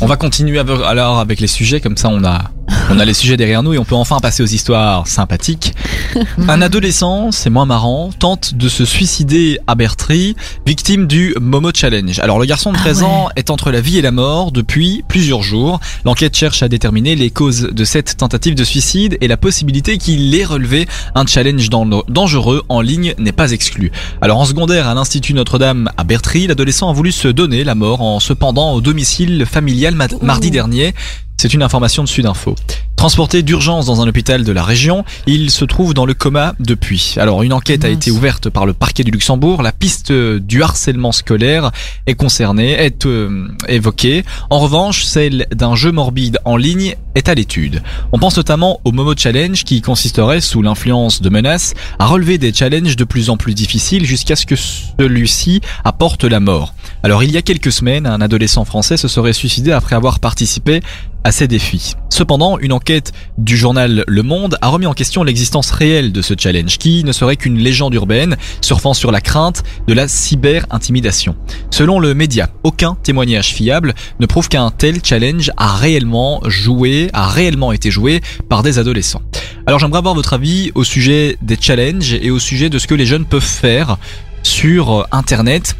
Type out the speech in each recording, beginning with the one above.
On va continuer alors avec les sujets, comme ça on a, on a les sujets derrière nous et on peut enfin passer aux histoires sympathiques. Un adolescent, c'est moins marrant, tente de se suicider à Bertry, victime du Momo Challenge. Alors le garçon de Ah 13 ouais. ans est entre la vie et la mort depuis plusieurs jours. L'enquête cherche à déterminer les causes de cette tentative de suicide et la possibilité qu'il ait relevé un challenge dan- dangereux en ligne n'est pas exclue. Alors en secondaire à l'Institut Notre-Dame à Bertry, l'adolescent a voulu se donner la mort en se pendant au domicile familial ma- mardi dernier. C'est une information de Sudinfo. Transporté d'urgence dans un hôpital de la région, il se trouve dans le coma depuis. Alors une enquête a été ouverte par le parquet du Luxembourg. La piste du harcèlement scolaire est concernée, est euh, évoquée. En revanche, celle d'un jeu morbide en ligne est à l'étude. On pense notamment au Momo Challenge qui consisterait, sous l'influence de menaces, à relever des challenges de plus en plus difficiles jusqu'à ce que celui-ci apporte la mort. Alors il y a quelques semaines, un adolescent français se serait suicidé après avoir participé à ces défis. Cependant, une enquête du journal Le Monde a remis en question l'existence réelle de ce challenge, qui ne serait qu'une légende urbaine surfant sur la crainte de la cyber-intimidation. Selon le média, aucun témoignage fiable ne prouve qu'un tel challenge a réellement joué, a réellement été joué par des adolescents. Alors j'aimerais avoir votre avis au sujet des challenges et au sujet de ce que les jeunes peuvent faire sur euh, Internet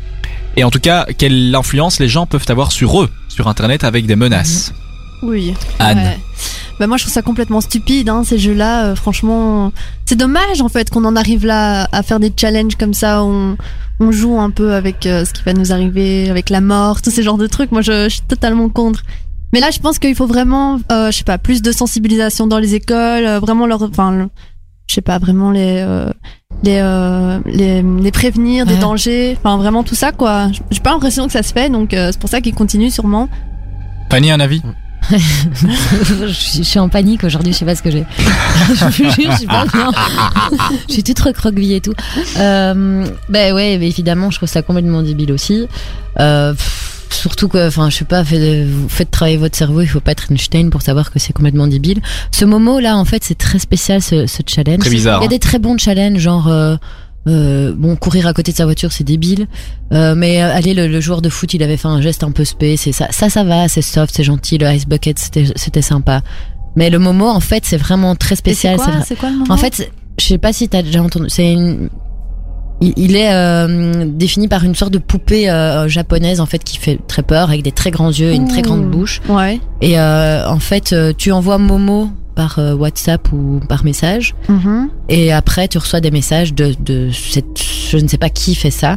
et en tout cas quelle influence les gens peuvent avoir sur eux sur Internet avec des menaces. Oui. Anne. Ouais. Bah moi je trouve ça complètement stupide hein, ces jeux-là. euh, franchement, c'est dommage en fait qu'on en arrive là à faire des challenges comme ça. où On, on joue un peu avec euh, ce qui va nous arriver, avec la mort, tous ces genres de trucs. Moi je, je suis totalement contre. Mais là je pense qu'il faut vraiment, euh, je sais pas, plus de sensibilisation dans les écoles, euh, vraiment leur, enfin, le- je sais pas, vraiment les euh, les, euh, les les prévenir des dangers, enfin vraiment tout ça quoi. J'ai pas l'impression que ça se fait, donc euh, c'est pour ça qu'ils continuent sûrement. Fanny, un avis? je, suis- je suis en panique aujourd'hui, je sais pas ce que j'ai. je je suis pas bien. je suis toute recroquevillée et tout. Euh, ben ouais, mais évidemment, je trouve ça complètement débile aussi. Euh, pff, surtout que, enfin, je sais pas, faites, faites travailler votre cerveau, il faut pas être Einstein pour savoir que c'est complètement débile. Ce Momo là, en fait, c'est très spécial ce, ce challenge. Très bizarre. Il y a des très bons challenges, genre. euh, euh, bon, courir à côté de sa voiture, c'est débile. Euh, mais euh, allez, le, le joueur de foot, il avait fait un geste un peu space et ça, ça, ça va, c'est soft, c'est gentil. Le ice bucket, c'était, sympa. Mais le Momo, en fait, c'est vraiment très spécial. C'est c'est quoi, c'est quoi le En fait, c'est- je sais pas si t'as déjà entendu. C'est une. Il il est défini par une sorte de poupée japonaise en fait qui fait très peur avec des très grands yeux et une très grande Ouh. bouche. Ouais. Et en fait, tu envoies Momo par euh, WhatsApp ou par message. Mhm. Et après, tu reçois des messages de, de cette, je ne sais pas qui fait ça.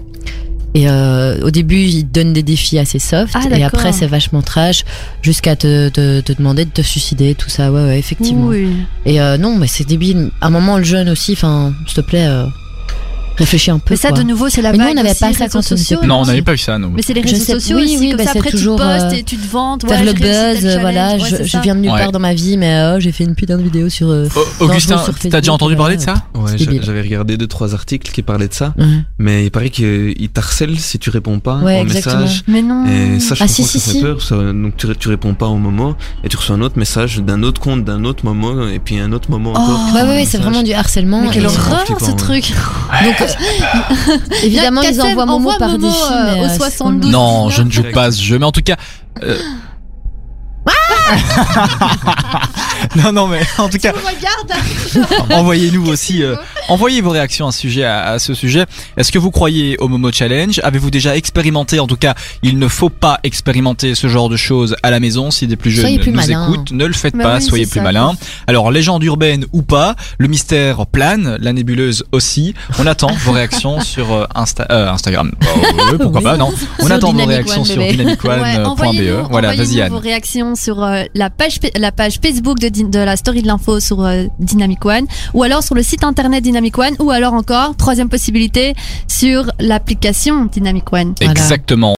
Et euh, au début, il te donne des défis assez soft. Ah, et après, c'est vachement trash jusqu'à te, te, te demander de te suicider, tout ça. Ouais, ouais, effectivement. Oui. Et euh, non, mais c'est débile. À un moment, le jeune aussi, enfin, s'il te plaît, euh, réfléchis un peu. Mais ça, quoi. de nouveau, c'est la Mais nous, vague on n'avait pas ça quand on était sociaux. Non, on n'avait pas eu ça, nous. Mais c'est les réseaux sais- sociaux oui, aussi, oui, comme bah, ça c'est après toujours, tu postes euh, et tu te vantes. Faire ouais, le buzz, voilà, Ouais, je, viens de nulle Ouais. part dans ma vie, mais oh, j'ai fait une putain de vidéo sur. euh, Oh, Augustin, t'as déjà entendu parler de voilà. ça? Ouais, j'avais regardé deux trois articles qui parlaient de ça, mais il paraît qu'ils t'harcèlent si tu réponds pas en exactement. message. Mais non. Et ça, je Ah, comprends que ça fait peur. donc tu, réponds pas au moment et tu reçois un autre message d'un autre compte, d'un autre moment et puis un autre moment Oh. encore. Ouais, ouais, ouais, c'est vraiment du harcèlement. Mais quelle horreur ce truc. Donc, évidemment, ils envoient Momo envoie par Momo, défi, euh, au euh, c'est 72. comme- Non, je ne joue pas à ce jeu, mais en tout cas. euh, non, non, mais en tout cas, Regarde. envoyez-nous aussi, euh, envoyez vos réactions à ce sujet. À, à ce sujet. Est-ce que vous croyez au Momo Challenge? Avez-vous déjà expérimenté En tout cas, il ne faut pas expérimenter ce genre de choses à la maison. Si des plus jeunes Soyez nous écoutent, ne le faites Bah pas. oui, soyez plus ça, malins. Alors, légende urbaine ou pas, le mystère plane, la nébuleuse aussi. On attend vos réactions sur euh, Insta, euh, Instagram. Ouais, pourquoi Oui. pas Non. On Sur attend vos réactions One, sur dynamicone.be. Ouais, envoyez-nous- Voilà, vas-y Anne. vos réactions sur euh, la page fa- la page Facebook de, de la story de l'info sur euh, Dynamic One ou alors sur le site internet Dynamic One ou alors encore troisième possibilité sur l'application Dynamic One. Voilà. Exactement.